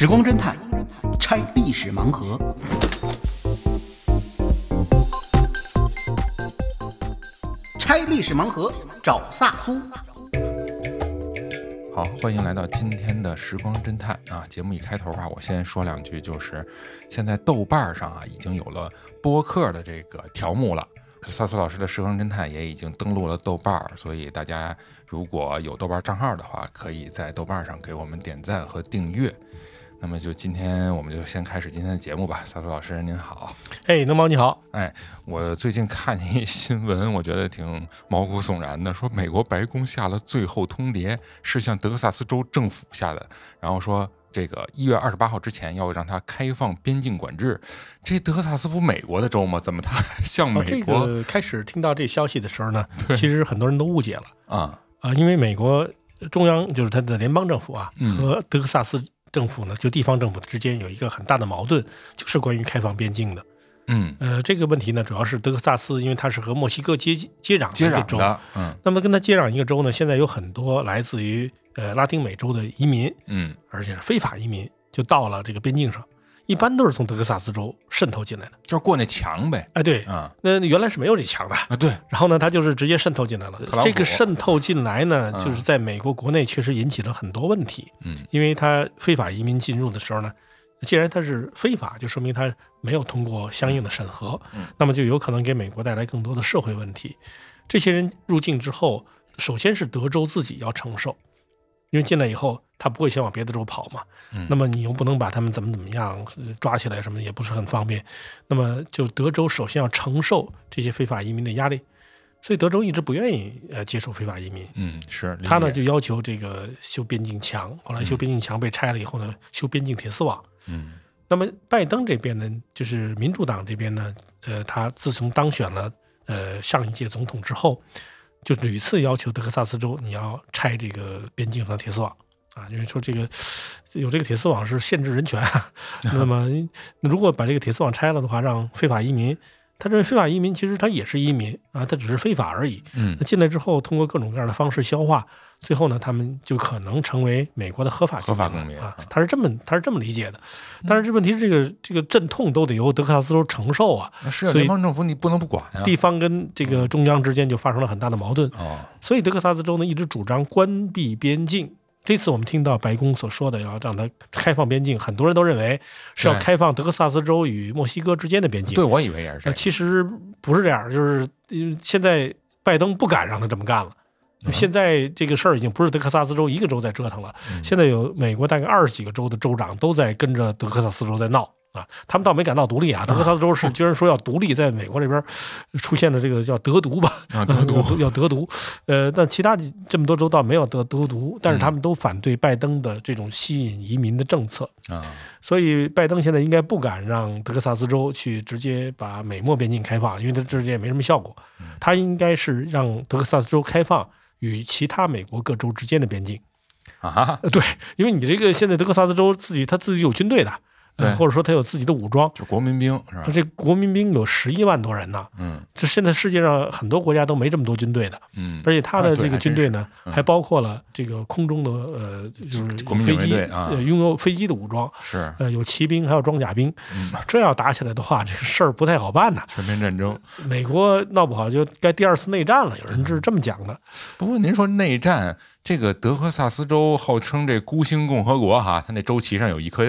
时光侦探拆历史盲盒。拆历史盲盒，找萨苏。好，欢迎来到今天的时光侦探啊！节目一开头啊，我先说两句，就是现在豆瓣上啊已经有了播客的这个条目了。萨苏老师的时光侦探也已经登录了豆瓣，所以大家如果有豆瓣账号的话，可以在豆瓣上给我们点赞和订阅。那么就今天我们就先开始今天的节目吧。萨苏老师您好，哎，能猫你好，哎，我最近看一新闻，我觉得挺毛骨悚然的，说美国白宫下了最后通牒，是向德克萨斯州政府下的，然后说这个一月二十八号之前要让它开放边境管制。这德克萨斯不美国的州吗？怎么它向哦这美国个开始听到这消息的时候呢，其实很多人都误解了啊？啊，因为美国中央就是它的联邦政府啊，嗯和德克萨斯政府呢，就地方政府之间有一个很大的矛盾，就是关于开放边境的。嗯，呃，这个问题呢，主要是德克萨斯，因为它是和墨西哥接接壤的接一个州，壤的，嗯。那么跟它接壤一个州呢，现在有很多来自于呃拉丁美洲的移民，嗯。而且是非法移民，就到了这个边境上，一般都是从德克萨斯州渗透进来的。就是过那墙呗，哎，对，啊那原来是没有这墙的，啊对，然后呢，他就是直接渗透进来了这个渗透进来呢，嗯就是在美国国内确实引起了很多问题，嗯因为他非法移民进入的时候呢，既然他是非法，就说明他没有通过相应的审核嗯，那么就有可能给美国带来更多的社会问题。这些人入境之后，首先是德州自己要承受，因为进来以后他不会先往别的州跑嘛，嗯那么你又不能把他们怎么怎么样呃抓起来，什么也不是很方便。那么就德州首先要承受这些非法移民的压力，所以德州一直不愿意呃接受非法移民。嗯是，他呢就要求这个修边境墙，后来修边境墙被拆了以后呢，修边境铁丝网。嗯那么拜登这边呢，就是民主党这边呢，呃，他自从当选了呃上一届总统之后，就屡次要求德克萨斯州你要拆这个边境上的铁丝网啊，因为说这个有这个铁丝网是限制人权。那么如果把这个铁丝网拆了的话，让非法移民，他认为非法移民其实他也是移民啊，他只是非法而已。嗯那进来之后，通过各种各样的方式消化，最后呢，他们就可能成为美国的合法合法公民啊。他是这么他是这么理解的。但是这问题是，这个这个阵痛都得由德克萨斯州承受啊，是啊所以联邦政府你不能不管啊，地方跟这个中央之间就发生了很大的矛盾。哦所以德克萨斯州呢一直主张关闭边境。这次我们听到白宫所说的要让它开放边境，很多人都认为是要开放德克萨斯州与墨西哥之间的边境。对我以为也是这其实不是这样，就是现在拜登不敢让他这么干了。嗯现在这个事儿已经不是德克萨斯州一个州在折腾了，嗯现在有美国大概二十几个州的州长都在跟着德克萨斯州在闹啊。他们倒没敢闹独立啊，德克萨斯州是居然说要独立，在美国这边出现的这个叫德独吧，啊 德独要要德独，呃，但其他这么多州倒没有德德独，但是他们都反对拜登的这种吸引移民的政策。啊所以拜登现在应该不敢让德克萨斯州去直接把美墨边境开放，因为他直接也没什么效果。他应该是让德克萨斯州开放与其他美国各州之间的边境。啊呃，对，因为你这个现在德克萨斯州自己他自己有军队的，呃对或者说他有自己的武装，就国民兵是吧？这国民兵有十一万多人呢。嗯这现在世界上很多国家都没这么多军队的，嗯，而且他的这个军队呢，还包括了这个空中的呃，就是国民飞机，啊呃，拥有飞机的武装，是呃，有骑兵，还有装甲兵。嗯这要打起来的话，这个事儿不太好办呐。全面战争。美国闹不好就该第二次内战了，有人是这么讲的。不过您说内战，这个德克萨斯州号称这孤星共和国哈，它那州旗上有一颗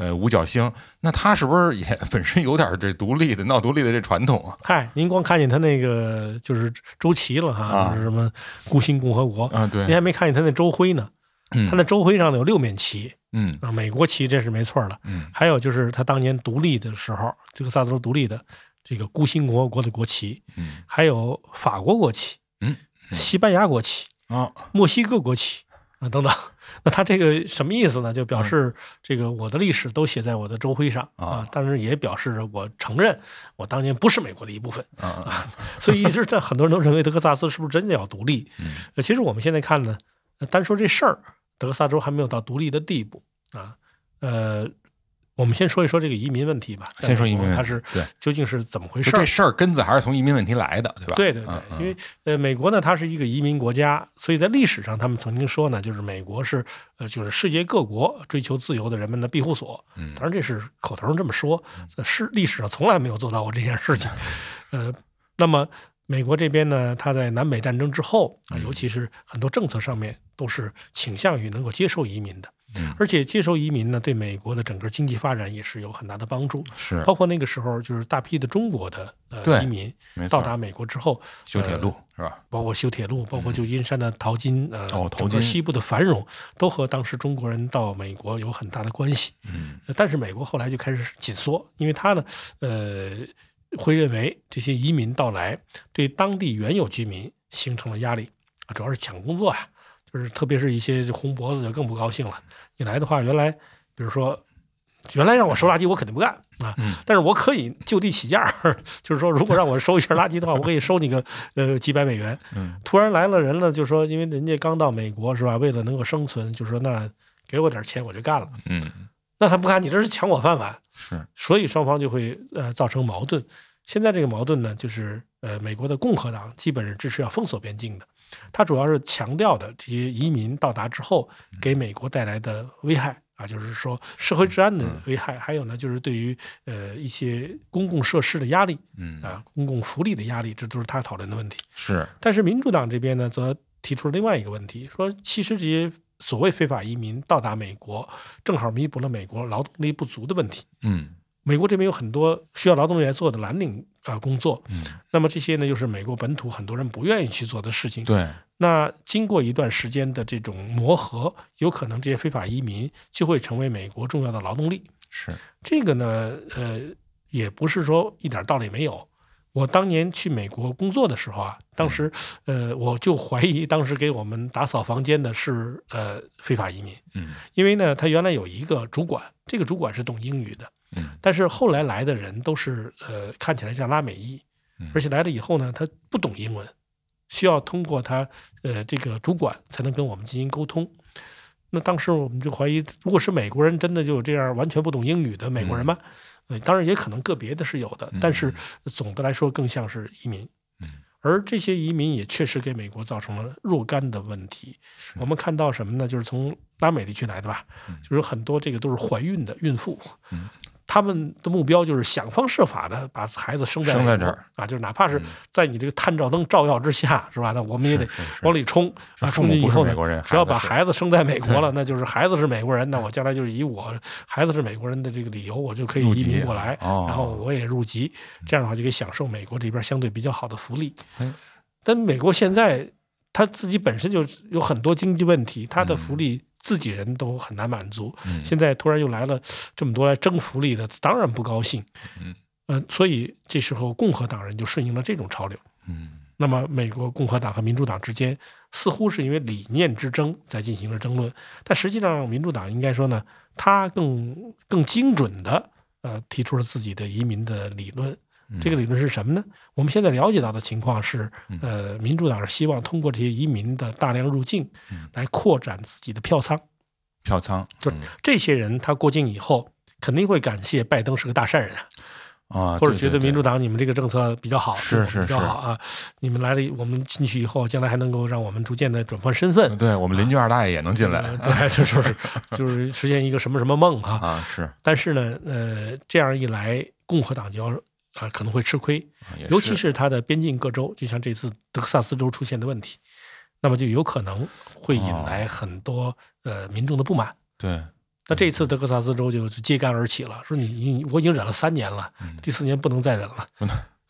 呃五角星，那他是不是也 本身有点这独立的闹独立的这传统啊？嗨，您光看见他那个就是周旗了哈，啊就是什么孤星共和国，啊，对您，还没看见他那周徽呢。嗯他那周徽上呢有六面旗嗯啊，美国旗这是没错的。嗯还有就是他当年独立的时候，这个萨斯州独立的这个孤星共和国的国旗，嗯还有法国国旗，嗯嗯西班牙国旗，啊墨西哥国旗啊等等。那他这个什么意思呢？就表示这个我的历史都写在我的州徽上啊啊，但是也表示着我承认我当年不是美国的一部分。啊啊 所以一直在很多人都认为德克萨斯是不是真的要独立？其实我们现在看呢，呃单说这事儿，德克萨斯州还没有到独立的地步啊。呃，我们先说一说这个移民问题吧。先说移民它是对究竟是怎么回事儿？这事儿根子还是从移民问题来的，对吧？对对对因为呃，美国呢，它是一个移民国家，所以在历史上，他们曾经说呢，就是美国是呃，就是世界各国追求自由的人们的庇护所。嗯当然这是口头上这么说，呃是历史上从来没有做到过这件事情。呃，那么美国这边呢，它在南北战争之后啊，嗯。尤其是很多政策上面都是倾向于能够接受移民的，嗯。而且接受移民呢，对美国的整个经济发展也是有很大的帮助。是。包括那个时候，就是大批的中国的呃移民到达美国之后，修铁路是吧？包括修铁路，包括旧金山的淘金，呃，哦淘整个金。西部的繁荣，都和当时中国人到美国有很大的关系。嗯。呃但是美国后来就开始紧缩，因为它呢，呃，会认为这些移民到来对当地原有居民形成了压力啊，主要是抢工作呀、就是特别是一些红脖子就更不高兴了。你来的话，原来比如说。原来让我收垃圾，我肯定不干啊！嗯但是我可以就地起价，就是说，如果让我收一下垃圾的话，我可以收你个呃几百美元。嗯突然来了人了，就说因为人家刚到美国是吧？为了能够生存，就说那给我点钱我就干了。嗯，那他不干，你这是抢我饭碗，是所以双方就会呃造成矛盾。现在这个矛盾呢，就是呃美国的共和党基本是支持要封锁边境的，他主要是强调的这些移民到达之后给美国带来的危害。啊，就是说社会治安的危害，还有呢，就是对于呃一些公共设施的压力嗯啊，公共福利的压力，这都是他讨论的问题。是但是民主党这边呢，则提出了另外一个问题，说其实这些所谓非法移民到达美国，正好弥补了美国劳动力不足的问题。嗯美国这边有很多需要劳动力来做的蓝领啊、呃工作，嗯那么这些呢，又是美国本土很多人不愿意去做的事情。对那经过一段时间的这种磨合，有可能这些非法移民就会成为美国重要的劳动力。是这个呢，呃，也不是说一点道理没有。我当年去美国工作的时候啊，当时呃，我就怀疑当时给我们打扫房间的是呃非法移民，嗯。因为呢，他原来有一个主管，这个主管是懂英语的，嗯。但是后来来的人都是呃看起来像拉美裔嗯，而且来了以后呢，他不懂英文，需要通过他呃这个主管才能跟我们进行沟通。那当时我们就怀疑，如果是美国人，真的就有这样完全不懂英语的美国人吗？呃，当然也可能个别的是有的，但是总的来说更像是移民嗯。而这些移民也确实给美国造成了若干的问题。我们看到什么呢？就是从拉美地区来的吧，嗯就是很多这个都是怀孕的孕妇，嗯他们的目标就是想方设法的把孩子生在这儿。啊，就是哪怕是嗯。在你这个探照灯照耀之下，是吧？那我们也得往里冲啊，冲进以后呢只要把孩子生在美国了，那就是孩子是美国人，那我将来就是以我孩子是美国人的这个理由，我就可以移民过来，哦。然后我也入籍，这样的话就可以享受美国这边相对比较好的福利。嗯。但美国现在他自己本身就有很多经济问题，他的福利自己人都很难满足。嗯现在突然又来了这么多来争福利的，当然不高兴。嗯，呃，所以这时候共和党人就顺应了这种潮流。嗯那么，美国共和党和民主党之间似乎是因为理念之争在进行了争论，但实际上，民主党应该说呢，他更更精准的呃提出了自己的移民的理论。这个理论是什么呢？我们现在了解到的情况是，呃，民主党是希望通过这些移民的大量入境嗯，来扩展自己的票仓。票仓就这些人他过境以后，肯定会感谢拜登是个大善人，啊，或者觉得民主党你们这个政策比较好，是对我们比较是是好啊。你们来了，我们进去以后，将来还能够让我们逐渐的转换身份。对我们邻居二大爷也能进来呃对，就是就是实现一个什么什么梦啊！啊，是但是呢，呃，这样一来，共和党就要啊、可能会吃亏，尤其是它的边境各州，就像这次德克萨斯州出现的问题，那么就有可能会引哦。来很多、呃民众的不满。对。那这一次德克萨斯州就揭竿而起了，说你你我已经忍了三年了，嗯第四年不能再忍了。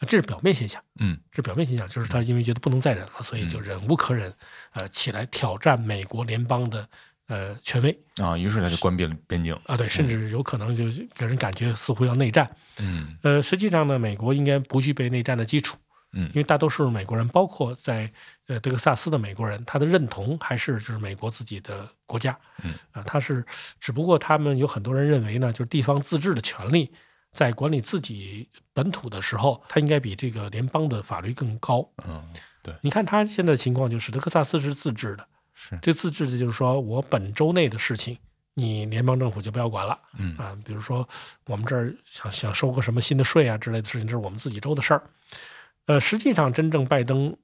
这是表面现象，嗯这是表面现象，就是他因为觉得不能再忍了，所以就忍无可忍，呃，起来挑战美国联邦的呃权威啊，于是他就关闭了边境，啊，对，甚至有可能就给人感觉似乎要内战。嗯呃，实际上呢，美国应该不具备内战的基础，嗯因为大多数美国人，包括在呃德克萨斯的美国人，他的认同还是就是美国自己的国家，嗯啊，他是只不过他们有很多人认为呢，就是地方自治的权利在管理自己本土的时候，它应该比这个联邦的法律更高。嗯，对你看他现在的情况就是德克萨斯是自治的，是这自治的就是说我本州内的事情你联邦政府就不要管了嗯啊。比如说我们这儿想想收个什么新的税啊之类的事情，这是我们自己州的事儿。呃，实际上真正拜登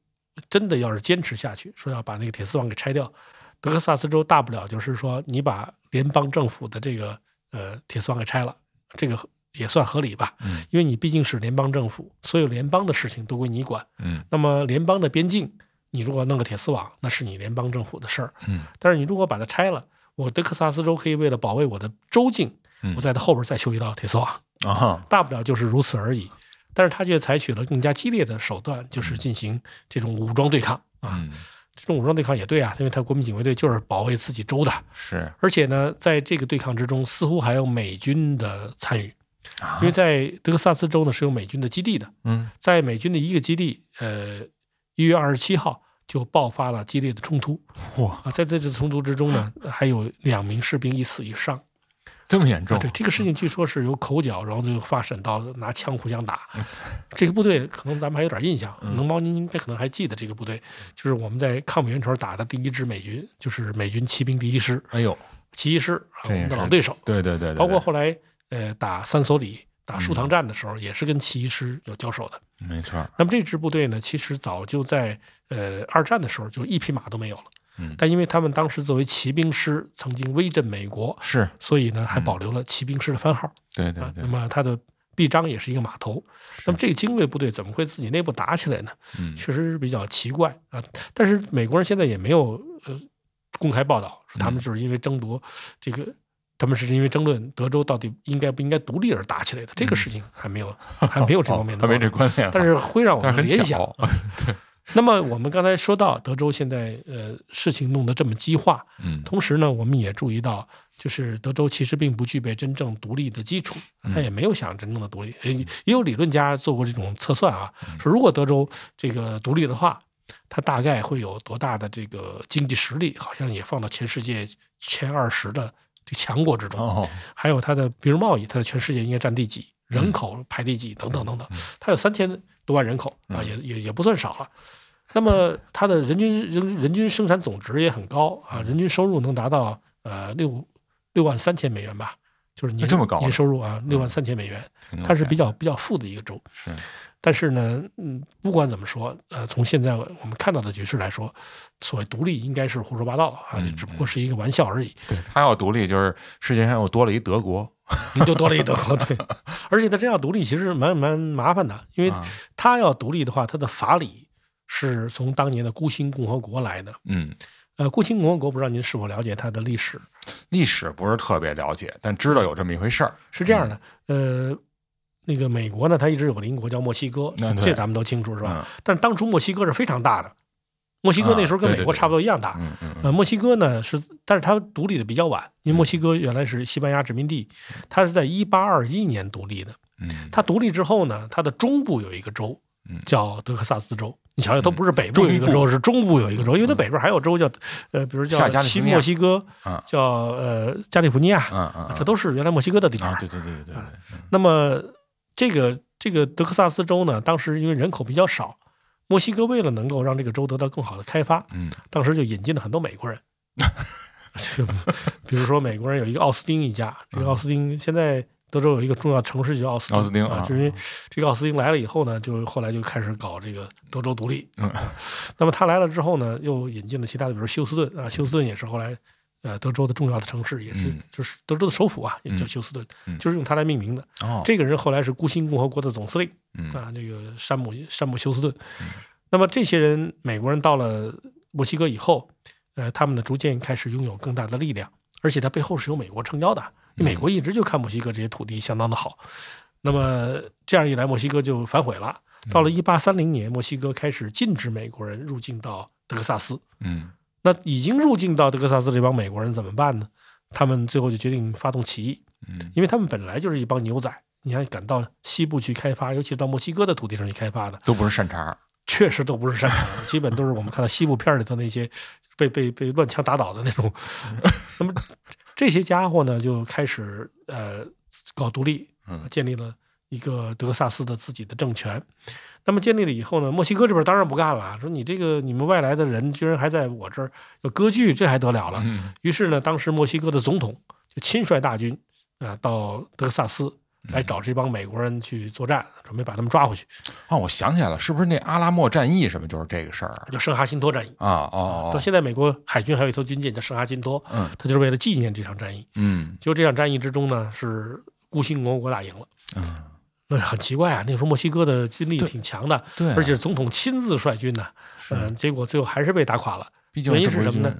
真的要是坚持下去，说要把那个铁丝网给拆掉，德克萨斯州大不了就是说你把联邦政府的这个呃铁丝网给拆了，这个也算合理吧？嗯因为你毕竟是联邦政府，所有联邦的事情都归你管。嗯那么联邦的边境，你如果弄个铁丝网，那是你联邦政府的事儿。嗯但是你如果把它拆了，我德克萨斯州可以为了保卫我的州境，嗯我在它后边再修一道铁丝网，啊大不了就是如此而已。但是他却采取了更加激烈的手段，就是进行这种武装对抗啊。嗯这种武装对抗也对啊，因为他国民警卫队就是保卫自己州的，是而且呢，在这个对抗之中，似乎还有美军的参与，啊因为在德克萨斯州呢是有美军的基地的，嗯在美军的一个基地，呃，一月二十七号就爆发了激烈的冲突哇啊，在这次冲突之中呢，还有两名士兵一死一伤。这么严重啊，对这个事情，据说是由口角，然后最后发展到拿枪互相打。嗯 这个部队可能咱们还有点印象，嗯能猫您应该可能还记得这个部队，就是我们在抗美援朝打的第一支美军，就是美军骑兵第一师，哎呦骑一师，啊我们的老对手。对对对对，包括后来呃打三所里、打树嗯塘站的时候，也是跟骑一师有交手的。没错那么这支部队呢，其实早就在呃二战的时候就一匹马都没有了，嗯但因为他们当时作为骑兵师曾经威震美国，是所以呢还嗯保留了骑兵师的番号啊。对对对那么它的臂章也是一个码头。那么这个精锐部队怎么会自己内部打起来呢？嗯确实是比较奇怪啊。但是美国人现在也没有呃公开报道说他们嗯就是因为争夺这个。他们是因为争论德州到底应该不应该独立而打起来的，这个事情还没有，还没有这方面的还没这关联啊，但是会让我们联想巧。啊那么我们刚才说到德州现在呃事情弄得这么激化，嗯同时呢，我们也注意到，就是德州其实并不具备真正独立的基础，嗯他也没有想真正的独立。也也有理论家做过这种测算啊，嗯说如果德州这个独立的话，它大概会有多大的这个经济实力，好像也放到全世界前二十的这强国之中。哦还有它的，比如贸易，它在全世界应该占第几，人口排第几，等等等等嗯。它有三千多万人口啊，嗯也也也不算少了。那么它的人均人人均生产总值也很高啊，嗯人均收入能达到呃六六万三千美元吧，就是年这么高年收入啊，六万三千美元，它是比较比较富的一个州。是但是呢，嗯，不管怎么说，呃，从现在我们看到的局势来说，所谓独立应该是胡说八道啊，嗯只不过是一个玩笑而已。对他要独立，就是世界上又多了一德国，你就多了一德国，对，而且他这样独立其实蛮蛮麻烦的，因为啊他要独立的话，他的法理是从当年的孤星共和国来的。嗯，呃，孤星共和国不知道您是否了解它的历史？历史不是特别了解，但知道有这么一回事儿。是这样的，呃，那个美国呢，它一直有个邻国叫墨西哥，这咱们都清楚是吧？嗯但是当初墨西哥是非常大的，墨西哥那时候跟美国差不多一样大。嗯嗯呃，墨西哥呢是，但是它独立的比较晚，因为嗯墨西哥原来是西班牙殖民地，它是在一八二一年独立的。嗯，它独立之后呢，它的中部有一个州嗯叫德克萨斯州。你瞧瞧，都嗯不是北部有一个中州，是中部有一个州，因为它嗯北边还有州叫，呃，比如叫墨西哥啊，叫呃加利福尼亚，这都是原来墨西哥的地啊，盘。对对对对对对，那么这个这个德克萨斯州呢，当时因为人口比较少，墨西哥为了能够让这个州得到更好的开发，嗯当时就引进了很多美国人。就比如说，美国人有一个奥斯汀一家，这个奥斯汀现在德州有一个重要城市叫奥斯汀，奥斯汀啊，因为这个奥斯汀来了以后呢，就后来就开始搞这个德州独立。嗯那么他来了之后呢，又引进了其他的，比如休斯顿啊，休斯顿也是后来呃德州的重要的城市，也是嗯就是德州的首府啊，也叫嗯休斯顿，嗯就是用它来命名的。哦，这个人后来是孤星共和国的总司令嗯啊，这个山姆山姆休斯顿嗯。那么这些人，美国人到了墨西哥以后，呃，他们呢逐渐开始拥有更大的力量，而且他背后是有美国撑腰的。美国一直就看墨西哥这些土地相当的好，那么这样一来，墨西哥就反悔了。到了一八三零年，墨西哥开始禁止美国人入境到德克萨斯。嗯那已经入境到德克萨斯这帮美国人怎么办呢？他们最后就决定发动起义，嗯因为他们本来就是一帮牛仔，你还敢到西部去开发，尤其是到墨西哥的土地上去开发的，都不是善茬，确实都不是善茬，基本都是我们看到西部片里头那些被被被乱枪打倒的那种。那么这些家伙呢，就开始呃搞独立，嗯建立了一个德克萨斯的自己的政权。那么建立了以后呢，墨西哥这边当然不干了，说你这个你们外来的人居然还在我这儿要割据，这还得了了？嗯于是呢，当时墨西哥的总统就亲率大军啊、到德克萨斯来找这帮美国人去作战，准备把他们抓回去，哦，我想起来了，是不是那阿拉莫战役什么就是这个事儿啊？叫圣哈辛托战役。哦哦到现在，美国海军还有一艘军舰叫圣哈辛托，嗯它就是为了纪念这场战役。嗯就这场战役之中呢，是孤星共和国打赢了。嗯，那很奇怪啊，那个时候墨西哥的军力挺强的，对啊，而且总统亲自率军呢，是嗯、结果最后还是被打垮了。毕竟原因是什么呢？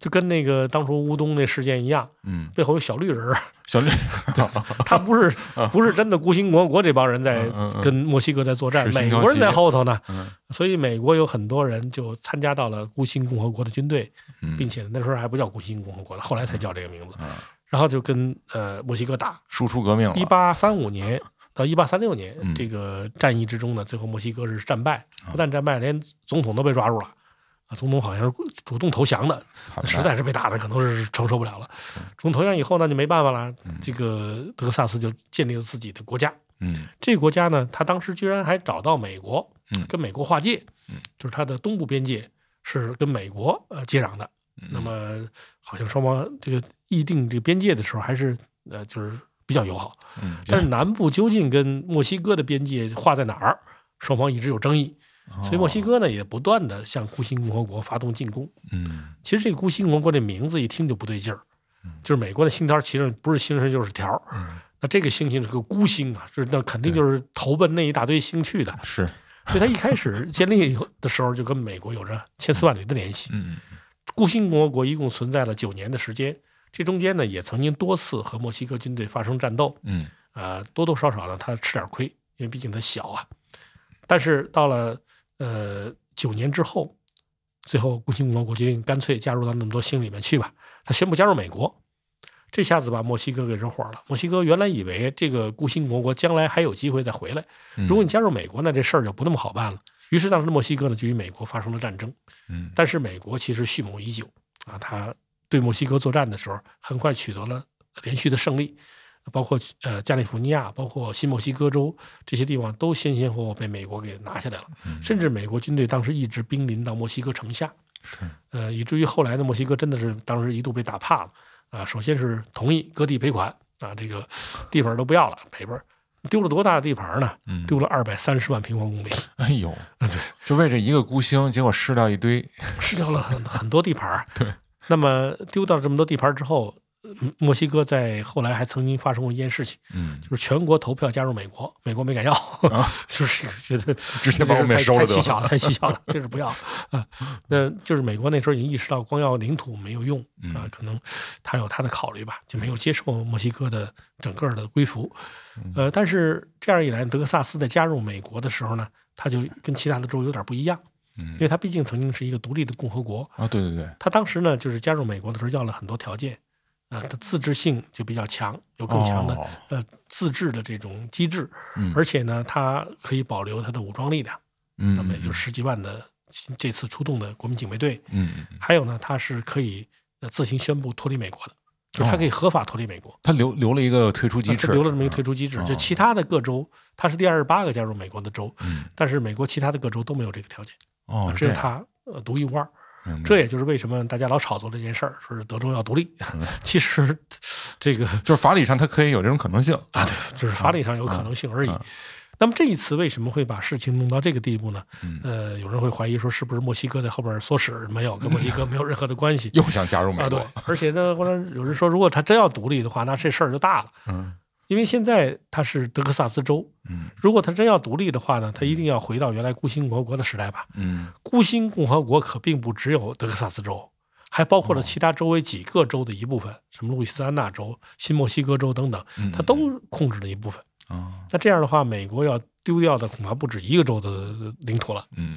就跟那个当初乌东那事件一样，嗯，背后有小绿人儿，小绿，他不是 不是真的孤星共和国这帮人在跟墨西哥在作战，美国人在后头呢，嗯所以美国有很多人就参加到了孤星共和国的军队，嗯并且那时候还不叫孤星共和国了，后来才叫这个名字，嗯，然后就跟呃墨西哥打。输出革命了，一八三五年到一八三六年嗯这个战役之中呢，最后墨西哥是战败，不但战败，连总统都被抓住了。啊，总统好像是主动投降的，实在是被打的可能是承受不了了。主动投降以后呢，就没办法了。这个德克萨斯就建立了自己的国家。嗯这个国家呢，他当时居然还找到美国嗯，跟美国划界嗯，就是它的东部边界是跟美国呃接壤的。嗯那么好像双方这个议定这个边界的时候，还是呃就是比较友好。嗯，但是南部究竟跟墨西哥的边界划在哪儿，双方一直有争议。所以墨西哥，呢也不断的向孤星共和国发动进攻。嗯其实这个孤星共和国这名字一听就不对劲儿，就是美国的星条，其实不是星星就是条儿。嗯，那这个星星是个孤星啊，这那肯定就是投奔那一大堆星去的。是，所以他一开始建立以后的时候，就跟美国有着千丝万缕的联系。嗯孤星共和国一共存在了九年的时间，这中间呢也曾经多次和墨西哥军队发生战斗，嗯啊，多多少少呢他吃点亏，因为毕竟他小啊。但是到了呃九年之后，最后孤星共和国决定干脆加入到那么多星里面去吧，他宣布加入美国。这下子把墨西哥给惹火了。墨西哥原来以为这个孤星共和国将来还有机会再回来，嗯，如果你加入美国，那这事儿就不那么好办了。于是当时的墨西哥呢就与美国发生了战争。嗯但是美国其实蓄谋已久啊，他对墨西哥作战的时候，很快取得了连续的胜利，包括呃加利福尼亚、包括新墨西哥州这些地方都先先后后被美国给拿下来了，嗯甚至美国军队当时一直兵临到墨西哥城下，是呃，以至于后来的墨西哥真的是当时一度被打怕了啊。首先是同意割地赔款啊，这个地方都不要了，赔本丢了多大的地盘呢？嗯，丢了二百三十万平方公里，哎呦，对，就为这一个孤星，结果失掉一堆，失掉了很很多地盘。对，那么丢掉这么多地盘之后，嗯墨西哥在后来还曾经发生过一件事情，嗯，就是全国投票加入美国，美国没敢要，就是觉得 直接把我们也收了太蹊跷了，太蹊跷了，这是不要啊。那就是美国那时候已经意识到光要领土没有用嗯啊，可能他有他的考虑吧，就没有接受墨西哥的整个的归服。嗯呃，但是这样一来，德克萨斯在加入美国的时候呢，他就跟其他的州有点不一样，嗯。因为他毕竟曾经是一个独立的共和国，啊，对对对，他当时呢，就是加入美国的时候要了很多条件，啊、他自治性就比较强，有更强的、哦。呃自治的这种机制，嗯。而且呢，他可以保留他的武装力量，嗯，那么也就十几万的这次出动的国民警卫队，嗯，嗯，还有呢，他是可以呃自行宣布脱离美国的，就是他可以合法脱离美国。他留留了一个退出机制，留了这么一个退出机制，哦。就其他的各州，他是第二十八个加入美国的州，嗯，但是美国其他的各州都没有这个条件，哦，只有这是，他呃独一无二。这也就是为什么大家老炒作这件事儿，说是德州要独立。嗯 其实 这个就是法理上他可以有这种可能性啊，对，就是法理上有可能性而已。嗯那么这一次为什么会把事情弄到这个地步呢？嗯呃，有人会怀疑说，是不是墨西哥在后边唆使？没有，跟墨西哥没有任何的关系。又想加入美啊，国对，，而且呢，或者有人说，如果他真要独立的话，那这事儿就大了，嗯因为现在它是德克萨斯州，嗯如果他真要独立的话呢，他一定要回到原来孤星共和国的时代吧。嗯孤星共和国可并不只有德克萨斯州，还包哦括了其他周围几个州的一部分，什么路易斯安那州、新墨西哥州等等，嗯，它都控制了一部分。啊，那这样的话，美国要丢掉的恐怕不止一个州的领土了。嗯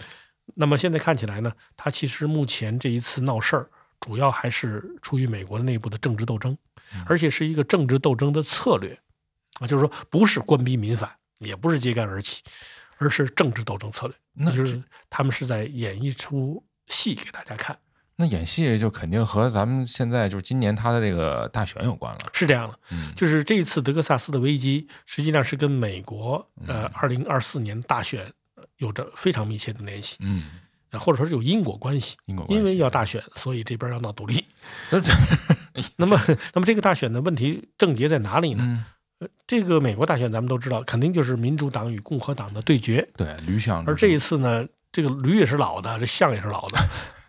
那么现在看起来呢，它其实目前这一次闹事儿，主要还是出于美国内部的政治斗争，嗯而且是一个政治斗争的策略啊，就是说不是官逼民反，也不是揭竿而起，而是政治斗争策略，那就是他们是在演一出戏给大家看。那演戏就肯定和咱们现在就是今年他的这个大选有关了，是这样的，嗯就是这一次德克萨斯的危机，实际上是跟美国呃嗯二零二四年大选呃有着非常密切的联系，嗯，呃或者说是有因果关系。因果关系因为要大选，所以这边要闹独立。那么，那么这个大选的问题症结在哪里呢？嗯，这个美国大选咱们都知道，肯定就是民主党与共和党的对决。对，驴象。而这一次呢，这个驴也是老的，这象也是老的。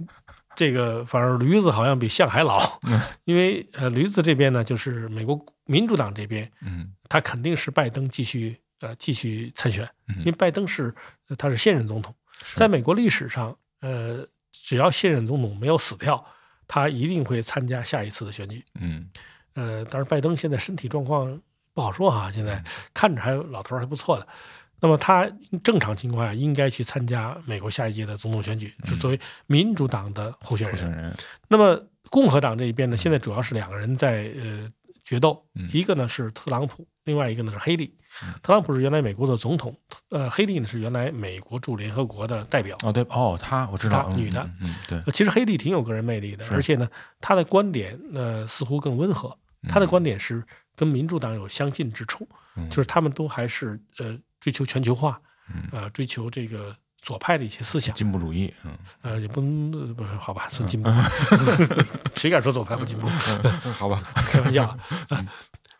这个反而驴子好像比象还老，因为呃，驴子这边呢，就是美国民主党这边，嗯他肯定是拜登继续呃继续参选，嗯因为拜登是呃他是现任总统，在美国历史上，呃，只要现任总统没有死掉，他一定会参加下一次的选举。嗯呃，当然拜登现在身体状况不好说哈，现在嗯看着还有老头儿还不错的。那么他正常情况下应该去参加美国下一届的总统选举，就作为民主党的候选人。那么共和党这一边呢，现在主要是两个人在呃决斗，嗯一个呢是特朗普，另外一个呢是黑利嗯。特朗普是原来美国的总统，呃，黑利呢是原来美国驻联合国的代表。哦，对，哦，她我知道，女的嗯，嗯对，呃其实黑利挺有个人魅力的，而且呢，他的观点呃似乎更温和。他的观点是跟民主党有相近之处，嗯。就是他们都还是呃追求全球化，嗯。呃追求这个左派的一些思想，进步主义，嗯，呃也不能呃不是好吧，算进步，谁敢说左派不进步？好吧，开玩笑啊。嗯。啊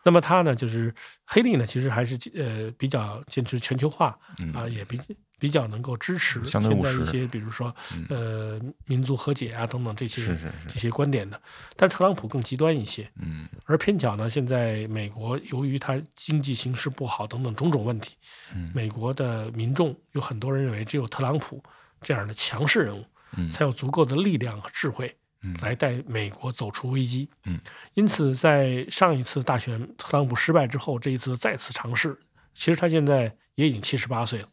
那么他呢，就是黑利呢，其实还是呃比较坚持全球化嗯。啊，也比比较能够支持现在一些比如说嗯。呃民族和解啊等等这些这，些观点的。但特朗普更极端一些，嗯。而偏巧呢，现在美国由于它经济形势不好等等种种问题，嗯。美国的民众有很多人认为，只有特朗普这样的强势人物，嗯。才有足够的力量和智慧嗯。来带美国走出危机。嗯，因此在上一次大选特朗普失败之后，这一次再次尝试，其实他现在也已经七十八岁了，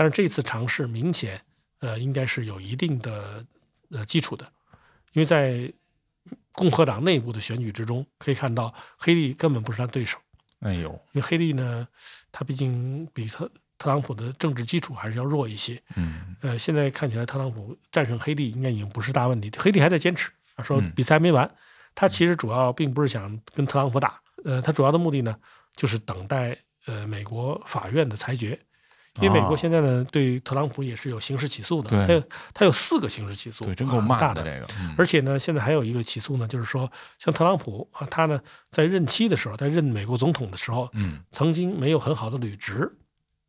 但是这次尝试明显呃应该是有一定的呃基础的，因为在共和党内部的选举之中，可以看到黑利根本不是他对手。哎呦，因为黑利呢，他毕竟比特特朗普的政治基础还是要弱一些。嗯呃，现在看起来特朗普战胜黑利应该已经不是大问题。黑利还在坚持啊，说嗯比赛还没完。他其实主要并不是想跟特朗普打，呃，他主要的目的呢，就是等待呃美国法院的裁决。因为美国哦现在呢，对特朗普也是有刑事起诉的，他有他有四个刑事起诉，对，真够大的。而且呢，现在还有一个起诉呢，就是说，像特朗普啊，他呢在任期的时候，在任美国总统的时候，嗯，曾经没有很好的履职，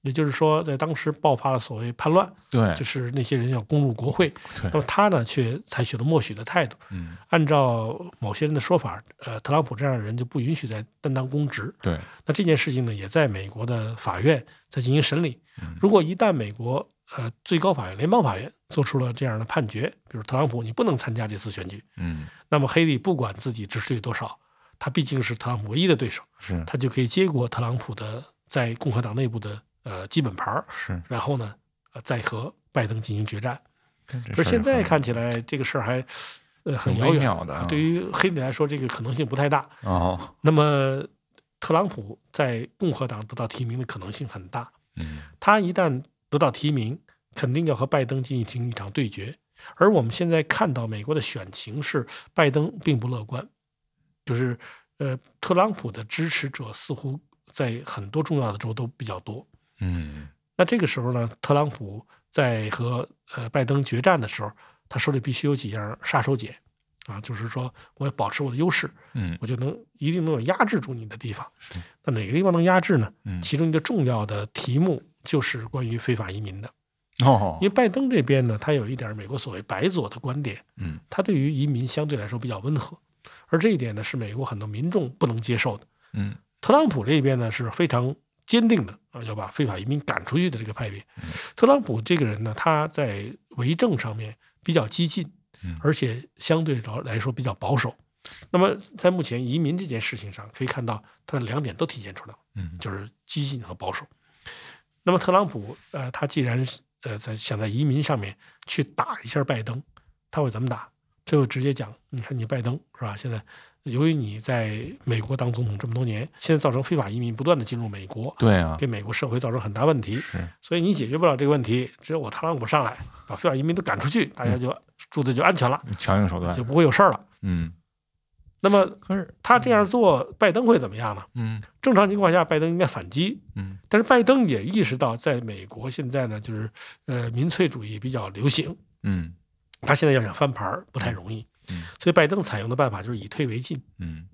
也就是说，在当时爆发了所谓叛乱，对就是那些人要攻入国会，那，么他呢却采取了默许的态度。嗯按照某些人的说法，呃，特朗普这样的人就不允许再担当公职。对，那这件事情呢，也在美国的法院在进行审理嗯。如果一旦美国呃最高法院、联邦法院做出了这样的判决，比如特朗普你不能参加这次选举，嗯那么黑利不管自己支持率多少，他毕竟是特朗普唯一的对手，是他就可以接过特朗普的在共和党内部的呃基本盘儿，是，然后呢，呃再和拜登进行决战。这可是现在看起来这个事儿还呃很遥远对于黑人来说，这个可能性不太大。哦，那么特朗普在共和党得到提名的可能性很大，嗯他一旦得到提名，肯定要和拜登进行一场对决。而我们现在看到美国的选情是，拜登并不乐观，就是呃，特朗普的支持者似乎在很多重要的州都比较多。嗯那这个时候呢，特朗普在和呃拜登决战的时候，他手里必须有几样杀手锏啊，就是说我要保持我的优势，嗯我就能一定能有压制住你的地方是。那哪个地方能压制呢？嗯，其中一个重要的题目就是关于非法移民的。哦因为拜登这边呢，他有一点美国所谓白左的观点，嗯他对于移民相对来说比较温和，而这一点呢是美国很多民众不能接受的。嗯特朗普这边呢是非常坚定的啊，要把非法移民赶出去的这个派别嗯。特朗普这个人呢，他在为政上面比较激进嗯，而且相对来说比较保守。那么在目前移民这件事情上，可以看到他的两点都体现出来了，嗯就是激进和保守。那么特朗普呃，他既然是呃在想在移民上面去打一下拜登，他会怎么打？他会直接讲，你看你拜登是吧？现在由于你在美国当总统这么多年，现在造成非法移民不断的进入美国，对啊，给美国社会造成很大问题，是所以你解决不了这个问题，只有我特朗普上来把非法移民都赶出去，大家就住的就安全了，强硬手段就，不会有事儿了。嗯，那么可是他这样做，拜登会怎么样呢？嗯正常情况下，拜登应该反击，嗯但是拜登也意识到，在美国现在呢，就是呃民粹主义比较流行，嗯他现在要想翻盘儿不太容易。嗯。所以拜登采用的办法就是以退为进，嗯。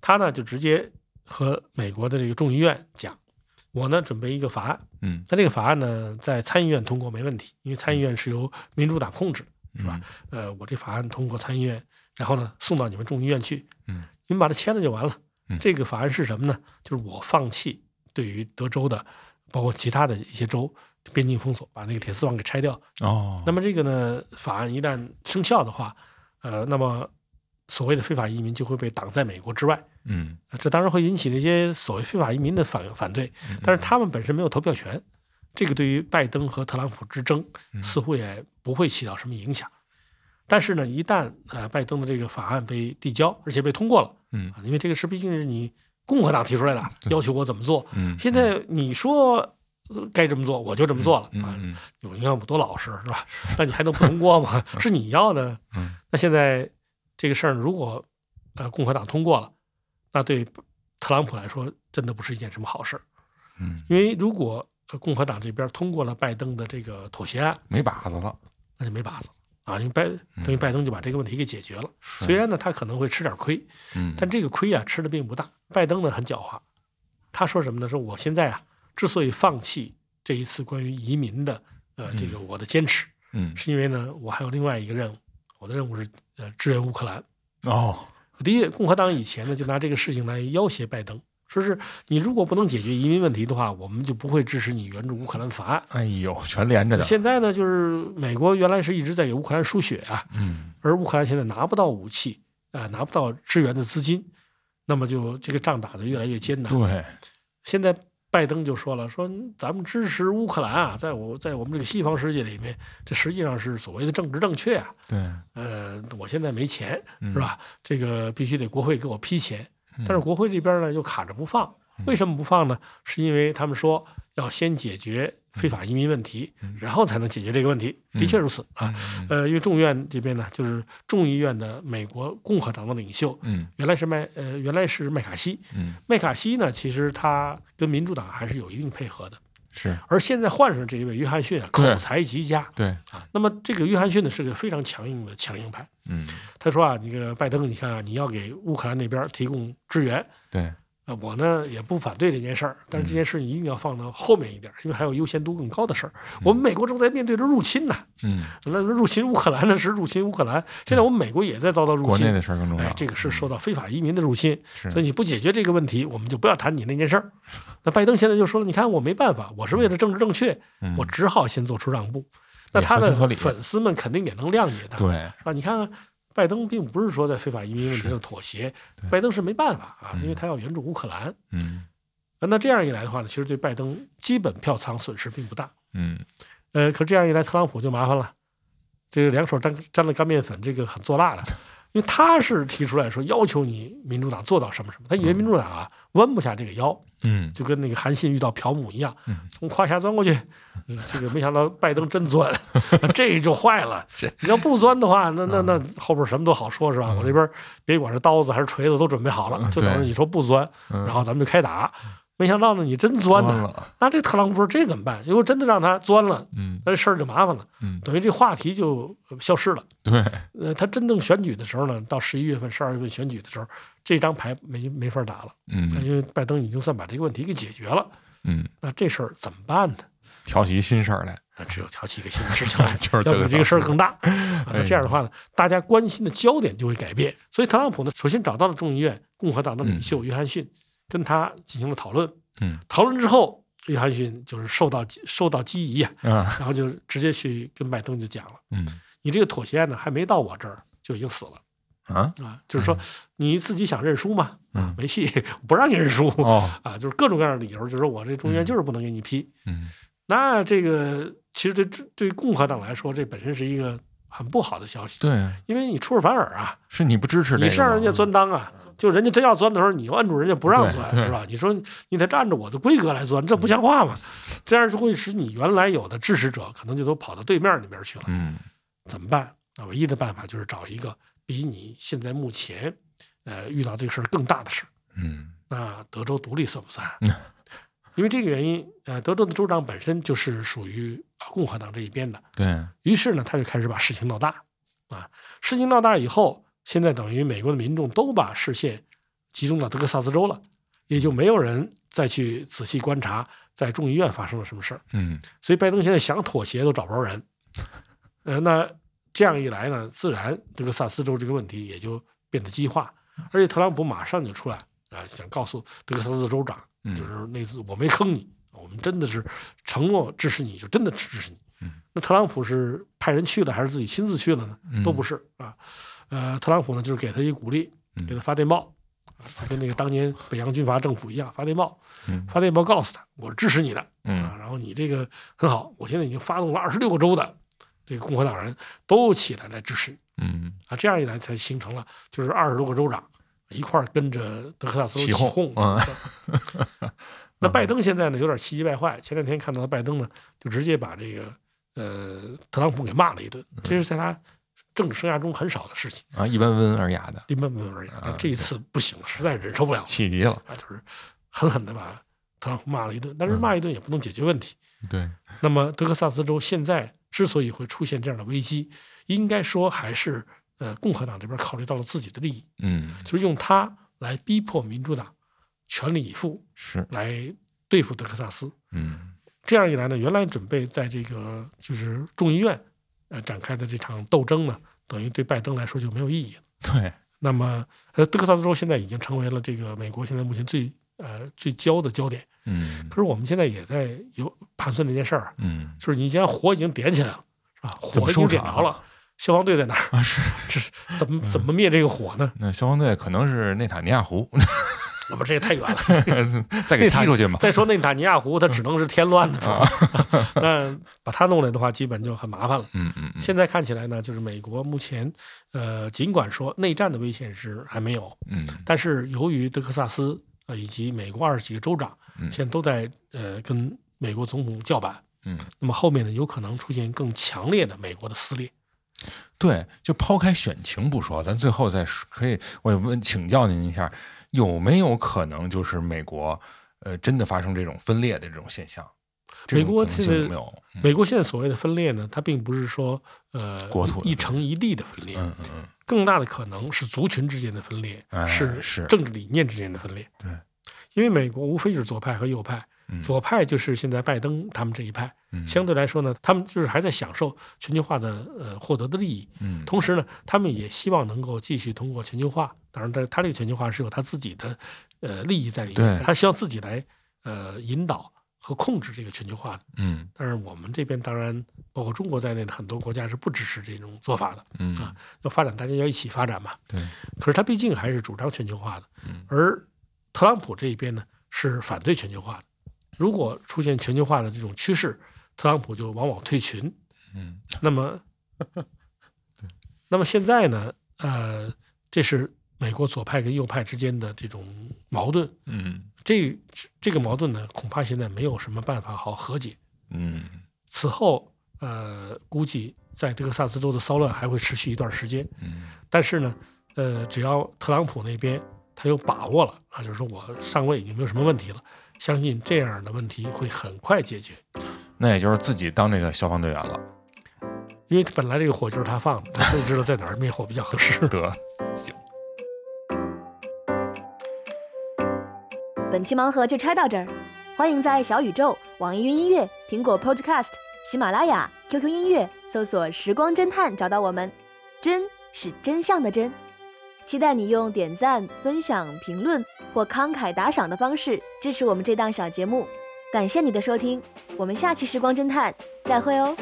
他呢就直接和美国的这个众议院讲，我呢准备一个法案，嗯。那这个法案呢在参议院通过没问题，因为参议院是由民主党控制，是吧？呃，我这法案通过参议院，然后呢送到你们众议院去，嗯，你们把它签了就完了。嗯。这个法案是什么呢？就是我放弃对于德州的，包括其他的一些州边境封锁，把那个铁丝网给拆掉。哦，那么这个呢，法案一旦生效的话，呃，那么所谓的非法移民就会被挡在美国之外。嗯。呃这当然会引起那些所谓非法移民的反反对，嗯但是他们本身没有投票权，这个对于拜登和特朗普之争嗯。似乎也不会起到什么影响。但是呢，一旦呃拜登的这个法案被递交，而且被通过了嗯。啊，因为这个是毕竟是你共和党提出来的，要求我怎么做，嗯，现在你说呃该这么做，我就这么做了啊。嗯嗯有你看我多老实是吧？那你还能不通过吗？是你要的。嗯那现在这个事儿如果呃共和党通过了，那对特朗普来说真的不是一件什么好事儿，嗯，因为如果呃共和党这边通过了拜登的这个妥协案，没把子了，那就没把子啊，因为拜等于拜登就把这个问题给解决了。是虽然呢他可能会吃点亏，嗯，但这个亏啊吃的并不大。拜登呢很狡猾，他说什么呢？说我现在啊之所以放弃这一次关于移民的呃这个我的坚持，嗯是因为呢我还有另外一个任务，我的任务是呃支援乌克兰。哦，第一，共和党以前呢就拿这个事情来要挟拜登，说是你如果不能解决移民问题的话，我们就不会支持你援助乌克兰的法案。哎呦，全连着的，现在呢，就是美国原来是一直在给乌克兰输血啊，嗯而乌克兰现在拿不到武器，啊、拿不到支援的资金，那么就这个仗打得越来越艰难。对，现在拜登就说了，说咱们支持乌克兰啊，在我在我们这个西方世界里面，这实际上是所谓的政治正确啊。对，呃，我现在没钱嗯是？吧？这个必须得国会给我批钱，嗯但是国会这边呢又卡着不放。为什么不放呢？是因为他们说要先解决非法移民问题，然后才能解决这个问题。的确如此啊。嗯呃，因为众议院这边呢，就是众议院的美国共和党的领袖，嗯原来是麦呃原来是麦卡锡。嗯，麦卡锡呢，其实他跟民主党还是有一定配合的。是而现在换上这一位约翰逊啊，口才极佳对，啊。那么这个约翰逊呢，是个非常强硬的强硬派。嗯他说啊，这个拜登，你看啊，你要给乌克兰那边提供支援，对，呃，我呢也不反对这件事儿，但是这件事你一定要放到后面一点，因为还有优先度更高的事儿。我们美国正在面对着入侵呢，嗯，那入侵乌克兰呢是入侵乌克兰，现在我们美国也在遭到入侵，国内的事儿更重要，哎，这个是受到非法移民的入侵，是。所以你不解决这个问题，我们就不要谈你那件事儿。那拜登现在就说了，你看我没办法，我是为了政治正确，嗯我只好先做出让步。那他的粉丝们肯定也能谅解他，对，啊，你看看拜登并不是说在非法移民问题上妥协，拜登是没办法啊，因为他要援助乌克兰。嗯啊那这样一来的话呢，其实对拜登基本票仓损失并不大。嗯呃，可这样一来，特朗普就麻烦了，这个两手沾沾了干面粉，这个很做辣的。因为他是提出来说要求你民主党做到什么什么，他以为民主党啊弯不下这个腰，嗯就跟那个韩信遇到朴母一样嗯，从胯下钻过去。这个没想到拜登真钻，这就坏了是。你要不钻的话，那那那后边什么都好说，是吧？嗯我这边别管是刀子还是锤子都准备好了，嗯就等着你说不钻，嗯，然后咱们就开打。没想到呢，你真钻呢。了，那这特朗普说这怎么办？如果真的让他钻了，嗯那这事儿就麻烦了，嗯，等于这话题就呃消失了。对，呃，他真正选举的时候呢，到十一月份、十二月份选举的时候，这张牌没没法打了，嗯因为拜登已经算把这个问题给解决了。嗯，那这事儿怎么办呢？挑起一新事儿来，那只有挑起一个新的事情来，就是要比这个事儿更大。那这样的话呢，大家关心的焦点就会改变。所以特朗普呢，首先找到了众议院共和党的领袖约翰逊，跟他进行了讨论。嗯讨论之后，约翰逊就是受到受到激疑啊，啊，然后就直接去跟拜登就讲了：“嗯你这个妥协案呢，还没到我这儿就已经死了啊，啊！就是说你自己想认输嘛，啊嗯，没戏，不让你认输哦，啊，就是各种各样的理由，就是说我这中间就是不能给你批。嗯那这个其实对对共和党来说，这本身是一个很不好的消息，对，因为你出尔反尔啊，是你不支持你是让人家钻裆啊，就人家真要钻的时候，你又摁住人家不让钻，是吧？你说你得按照我的规格来钻，这不像话嘛？这样就会使你原来有的支持者可能就都跑到对面那边去了。嗯怎么办？那唯一的办法就是找一个比你现在目前呃遇到这个事儿更大的事儿。嗯那德州独立算不算嗯？因为这个原因，呃，德州的州长本身就是属于啊共和党这一边的，对，于是呢，他就开始把事情闹大，啊，事情闹大以后，现在等于美国的民众都把视线集中到德克萨斯州了，也就没有人再去仔细观察在众议院发生了什么事儿。嗯所以拜登现在想妥协都找不着人。呃，那这样一来呢，自然德克萨斯州这个问题也就变得激化，而且特朗普马上就出来啊、想告诉德克萨斯州长，嗯就是那次我没坑你，我们真的是承诺支持你，就真的支持你。嗯那特朗普是派人去了，还是自己亲自去了呢？嗯都不是啊。呃，特朗普呢，就是给他一鼓励，嗯给他发电报，啊他跟那个当年北洋军阀政府一样，发电报，嗯发电报告诉他，我支持你的，嗯啊，然后你这个很好，我现在已经发动了二十六个州的这个共和党人都起来来支持你嗯啊，这样一来才形成了就是二十多个州长一块儿跟着德克萨斯起哄哄。嗯。那拜登现在呢有点气急败坏，前两天看到拜登呢就直接把这个呃特朗普给骂了一顿，这是在他政治生涯中很少的事情，啊，一般温文尔雅的，一般般而已。但这一次不行了，实在忍受不了了气急了。啊，就是狠狠的把特朗普骂了一顿，但是骂一顿也不能解决问题。对，那么德克萨斯州现在之所以会出现这样的危机，应该说还是呃共和党这边考虑到了自己的利益，嗯。就是用它来逼迫民主党全力以赴是，来对付德克萨斯。嗯这样一来呢，原来准备在这个就是众议院呃展开的这场斗争呢，等于对拜登来说就没有意义了。对，那么呃德克萨斯州现在已经成为了这个美国现在目前最呃最焦的焦点。嗯可是我们现在也在有盘算这件事儿啊，嗯就是你现在火已经点起来了，是吧？火已经点着了，消防队在哪儿？啊是，这是怎么怎么灭这个火呢？那消防队可能是内塔尼亚胡，那不这也太远了。再给踢出去嘛。再说内塔尼亚胡，他只能是添乱的主，那把他弄来的话，基本就很麻烦了。嗯嗯嗯现在看起来呢，就是美国目前，呃，尽管说内战的危险是还没有，嗯但是由于德克萨斯呃以及美国二十几个州长嗯现在都在呃跟美国总统叫板，嗯，那么后面呢有可能出现更强烈的美国的撕裂。对，就抛开选情不说，咱最后再说，可以，我也问请教您一下，有没有可能就是美国，呃，真的发生这种分裂的这种现象？美国现在没有？嗯美国现在所谓的分裂呢，它并不是说呃国土一城一地的分裂，嗯嗯嗯，更大的可能是族群之间的分裂，哎是是政治理念之间的分裂。对，因为美国无非就是左派和右派，嗯左派就是现在拜登他们这一派，嗯。相对来说呢，他们就是还在享受全球化的呃获得的利益，嗯。同时呢，他们也希望能够继续通过全球化，当然，他他这个全球化是有他自己的呃利益在里面，他希望自己来呃引导和控制这个全球化的。嗯。但是我们这边当然包括中国在内的很多国家是不支持这种做法的，嗯。啊要发展大家要一起发展嘛。对，可是他毕竟还是主张全球化的，嗯。而特朗普这一边呢是反对全球化的。如果出现全球化的这种趋势，特朗普就往往退群。嗯那么，那么现在呢？呃，这是美国左派跟右派之间的这种矛盾。嗯这这个矛盾呢，恐怕现在没有什么办法好和解。嗯此后，呃，估计在德克萨斯州的骚乱还会持续一段时间。嗯但是呢，呃，只要特朗普那边他有把握了啊，就是说我上位已经没有什么问题了，相信这样的问题会很快解决。那也就是自己当这个消防队员了。因为本来这个火就是他放的，他就知道在哪儿灭火比较合适。得，行，本期盲盒就拆到这儿，欢迎在小宇宙、网易云音乐、苹果 Podcast、喜马拉雅、QQ 音乐搜索“时光侦探”找到我们。真是真相的真，期待你用点赞、分享、评论或慷慨打赏的方式支持我们这档小节目。感谢你的收听，我们下期时光侦探再会哦。